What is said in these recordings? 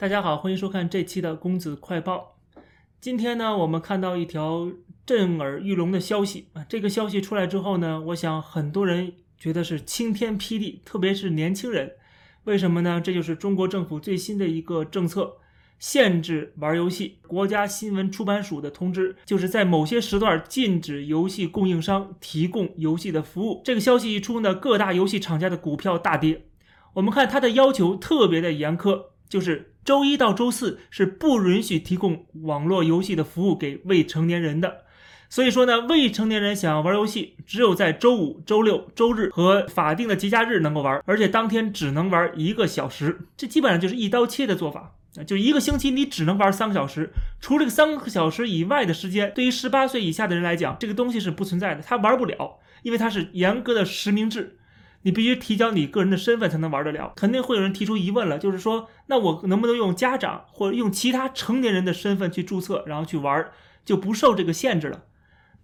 大家好，欢迎收看这期的公子快报。今天呢，我们看到一条震耳欲聋的消息啊！这个消息出来之后呢，我想很多人觉得是晴天霹雳，特别是年轻人。为什么呢？这就是中国政府最新的一个政策，限制玩游戏。国家新闻出版署的通知，就是在某些时段禁止游戏供应商提供游戏的服务。这个消息一出呢，各大游戏厂家的股票大跌。我们看它的要求特别的严苛，就是。周一到周四是不允许提供网络游戏的服务给未成年人的，所以说呢，未成年人想要玩游戏，只有在周五、周六、周日和法定的节假日能够玩，而且当天只能玩一个小时，这基本上就是一刀切的做法，就一个星期你只能玩三个小时，除了这个三个小时以外的时间，对于十八岁以下的人来讲，这个东西是不存在的，他玩不了，因为它是严格的实名制。你必须提交你个人的身份才能玩得了，肯定会有人提出疑问了，就是说，那我能不能用家长或者用其他成年人的身份去注册，然后去玩，就不受这个限制了？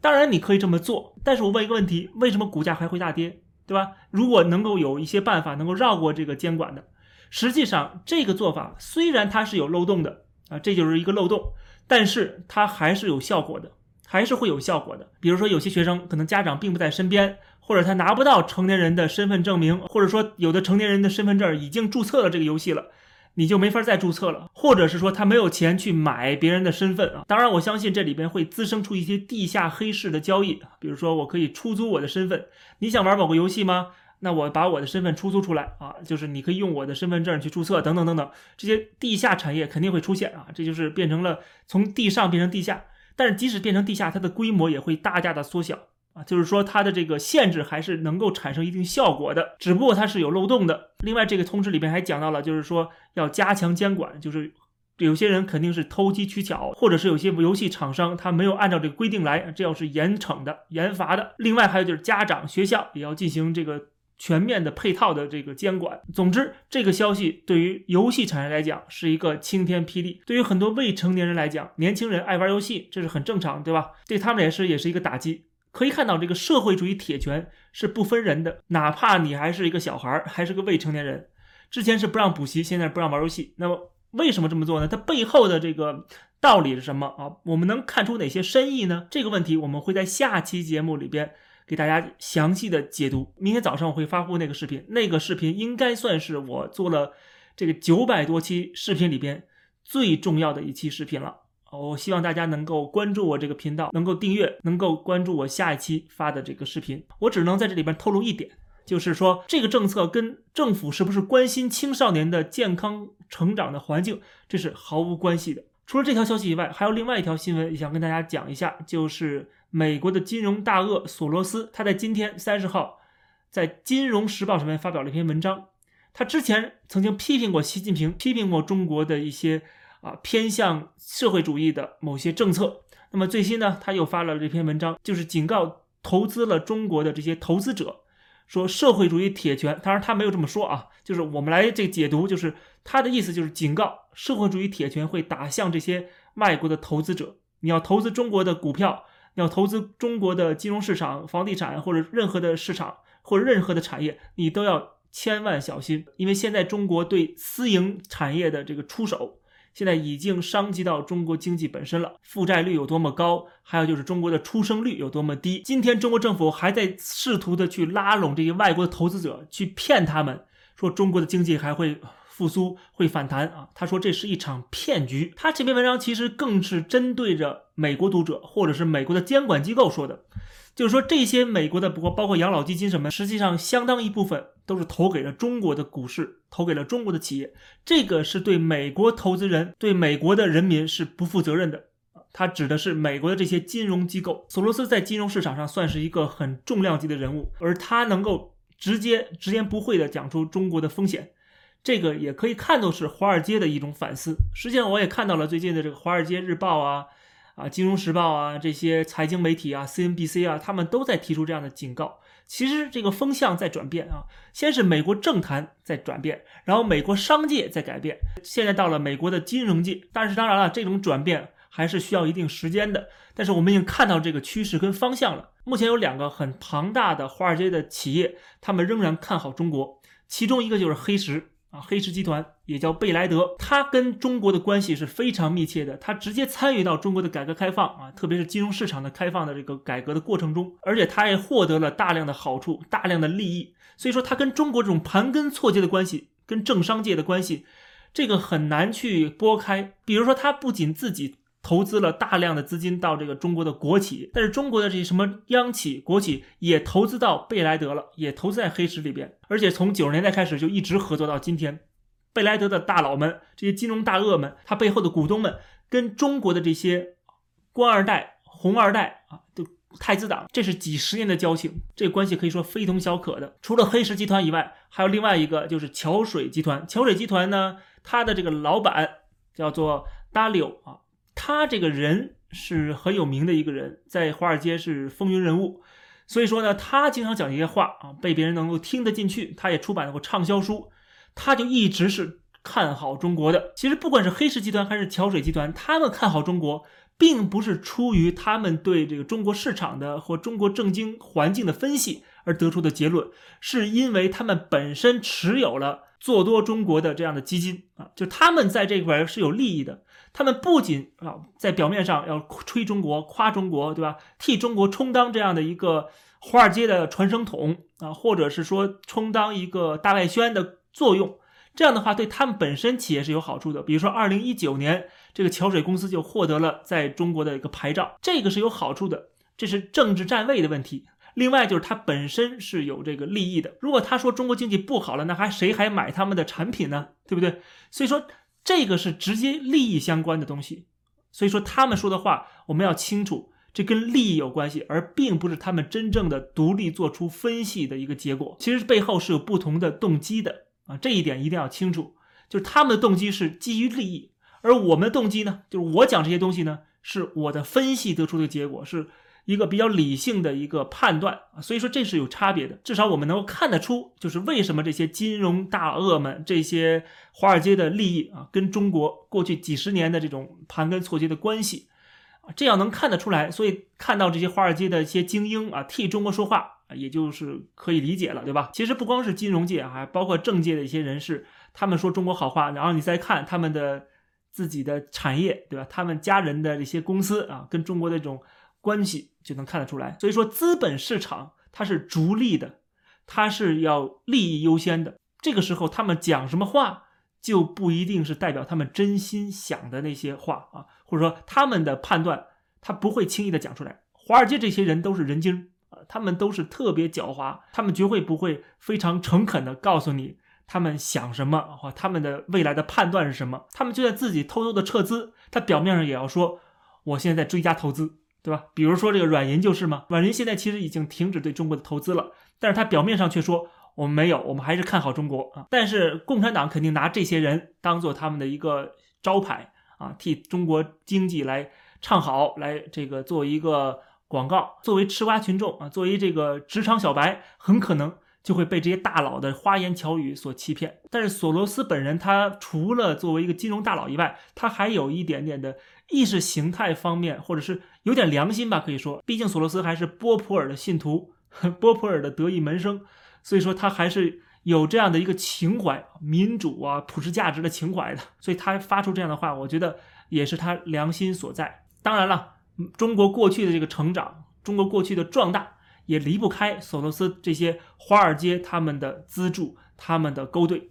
当然你可以这么做，但是我问一个问题，为什么股价还会大跌，对吧？如果能够有一些办法能够绕过这个监管的，实际上这个做法虽然它是有漏洞的啊，这就是一个漏洞，但是它还是有效果的，还是会有效果的。比如说有些学生可能家长并不在身边。或者他拿不到成年人的身份证明，或者说有的成年人的身份证已经注册了这个游戏了，你就没法再注册了。或者是说他没有钱去买别人的身份啊。当然，我相信这里边会滋生出一些地下黑市的交易，比如说我可以出租我的身份，你想玩某个游戏吗？那我把我的身份出租出来啊，就是你可以用我的身份证去注册，等等等等，这些地下产业肯定会出现啊。这就是变成了从地上变成地下，但是即使变成地下，它的规模也会大大的缩小。啊，就是说它的这个限制还是能够产生一定效果的，只不过它是有漏洞的。另外，这个通知里边还讲到了，就是说要加强监管，就是有些人肯定是偷机取巧，或者是有些游戏厂商他没有按照这个规定来，这要是严惩的、严罚的。另外还有就是家长、学校也要进行这个全面的配套的这个监管。总之，这个消息对于游戏产业来讲是一个晴天霹雳，对于很多未成年人来讲，年轻人爱玩游戏，这是很正常，对吧？对他们也是也是一个打击。可以看到，这个社会主义铁拳是不分人的，哪怕你还是一个小孩儿，还是个未成年人。之前是不让补习，现在不让玩游戏。那么为什么这么做呢？它背后的这个道理是什么啊？我们能看出哪些深意呢？这个问题我们会在下期节目里边给大家详细的解读。明天早上我会发布那个视频，那个视频应该算是我做了这个九百多期视频里边最重要的一期视频了。我希望大家能够关注我这个频道，能够订阅，能够关注我下一期发的这个视频。我只能在这里边透露一点，就是说这个政策跟政府是不是关心青少年的健康成长的环境，这是毫无关系的。除了这条消息以外，还有另外一条新闻也想跟大家讲一下，就是美国的金融大鳄索罗斯，他在今天三十号在《金融时报》上面发表了一篇文章。他之前曾经批评过习近平，批评过中国的一些。啊，偏向社会主义的某些政策。那么最新呢，他又发了这篇文章，就是警告投资了中国的这些投资者，说社会主义铁拳。当然他没有这么说啊，就是我们来这个解读，就是他的意思就是警告社会主义铁拳会打向这些外国的投资者。你要投资中国的股票，你要投资中国的金融市场、房地产或者任何的市场或者任何的产业，你都要千万小心，因为现在中国对私营产业的这个出手。现在已经伤及到中国经济本身了，负债率有多么高，还有就是中国的出生率有多么低。今天中国政府还在试图的去拉拢这些外国的投资者，去骗他们说中国的经济还会复苏、会反弹啊。他说这是一场骗局。他这篇文章其实更是针对着美国读者或者是美国的监管机构说的。就是说，这些美国的，不过包括养老基金什么，实际上相当一部分都是投给了中国的股市，投给了中国的企业，这个是对美国投资人、对美国的人民是不负责任的。他指的是美国的这些金融机构。索罗斯在金融市场上算是一个很重量级的人物，而他能够直接直言不讳地讲出中国的风险，这个也可以看作是华尔街的一种反思。实际上，我也看到了最近的这个《华尔街日报》啊。啊，《金融时报》啊，这些财经媒体啊，CNBC 啊，他们都在提出这样的警告。其实这个风向在转变啊，先是美国政坛在转变，然后美国商界在改变，现在到了美国的金融界。但是当然了，这种转变还是需要一定时间的。但是我们已经看到这个趋势跟方向了。目前有两个很庞大的华尔街的企业，他们仍然看好中国，其中一个就是黑石。啊，黑石集团也叫贝莱德，他跟中国的关系是非常密切的，他直接参与到中国的改革开放啊，特别是金融市场的开放的这个改革的过程中，而且他也获得了大量的好处、大量的利益，所以说他跟中国这种盘根错节的关系，跟政商界的关系，这个很难去拨开。比如说，他不仅自己。投资了大量的资金到这个中国的国企，但是中国的这些什么央企、国企也投资到贝莱德了，也投资在黑石里边，而且从九十年代开始就一直合作到今天。贝莱德的大佬们，这些金融大鳄们，他背后的股东们，跟中国的这些官二代、红二代啊，都太子党，这是几十年的交情，这关系可以说非同小可的。除了黑石集团以外，还有另外一个就是桥水集团。桥水集团呢，它的这个老板叫做达柳啊。他这个人是很有名的一个人，在华尔街是风云人物，所以说呢，他经常讲一些话啊，被别人能够听得进去。他也出版过畅销书，他就一直是看好中国的。其实不管是黑石集团还是桥水集团，他们看好中国，并不是出于他们对这个中国市场的或中国政经环境的分析而得出的结论，是因为他们本身持有了做多中国的这样的基金啊，就他们在这块是有利益的。他们不仅啊，在表面上要吹中国、夸中国，对吧？替中国充当这样的一个华尔街的传声筒啊，或者是说充当一个大外宣的作用，这样的话对他们本身企业是有好处的。比如说，二零一九年这个桥水公司就获得了在中国的一个牌照，这个是有好处的，这是政治站位的问题。另外就是它本身是有这个利益的。如果他说中国经济不好了，那还谁还买他们的产品呢？对不对？所以说。这个是直接利益相关的东西，所以说他们说的话我们要清楚，这跟利益有关系，而并不是他们真正的独立做出分析的一个结果。其实背后是有不同的动机的啊，这一点一定要清楚。就是他们的动机是基于利益，而我们的动机呢，就是我讲这些东西呢，是我的分析得出的结果是。一个比较理性的一个判断啊，所以说这是有差别的。至少我们能够看得出，就是为什么这些金融大鳄们、这些华尔街的利益啊，跟中国过去几十年的这种盘根错节的关系啊，这样能看得出来。所以看到这些华尔街的一些精英啊，替中国说话，也就是可以理解了，对吧？其实不光是金融界还包括政界的一些人士，他们说中国好话，然后你再看他们的自己的产业，对吧？他们家人的这些公司啊，跟中国的这种。关系就能看得出来，所以说资本市场它是逐利的，它是要利益优先的。这个时候他们讲什么话，就不一定是代表他们真心想的那些话啊，或者说他们的判断，他不会轻易的讲出来。华尔街这些人都是人精啊，他们都是特别狡猾，他们绝会不会非常诚恳的告诉你他们想什么或他们的未来的判断是什么。他们就在自己偷偷的撤资，他表面上也要说我现在在追加投资。对吧？比如说这个软银就是嘛，软银现在其实已经停止对中国的投资了，但是他表面上却说我们没有，我们还是看好中国啊。但是共产党肯定拿这些人当做他们的一个招牌啊，替中国经济来唱好，来这个做一个广告。作为吃瓜群众啊，作为这个职场小白，很可能。就会被这些大佬的花言巧语所欺骗。但是索罗斯本人，他除了作为一个金融大佬以外，他还有一点点的意识形态方面，或者是有点良心吧，可以说。毕竟索罗斯还是波普尔的信徒，波普尔的得意门生，所以说他还是有这样的一个情怀，民主啊、普世价值的情怀的。所以他发出这样的话，我觉得也是他良心所在。当然了，中国过去的这个成长，中国过去的壮大。也离不开索罗斯这些华尔街他们的资助，他们的勾兑。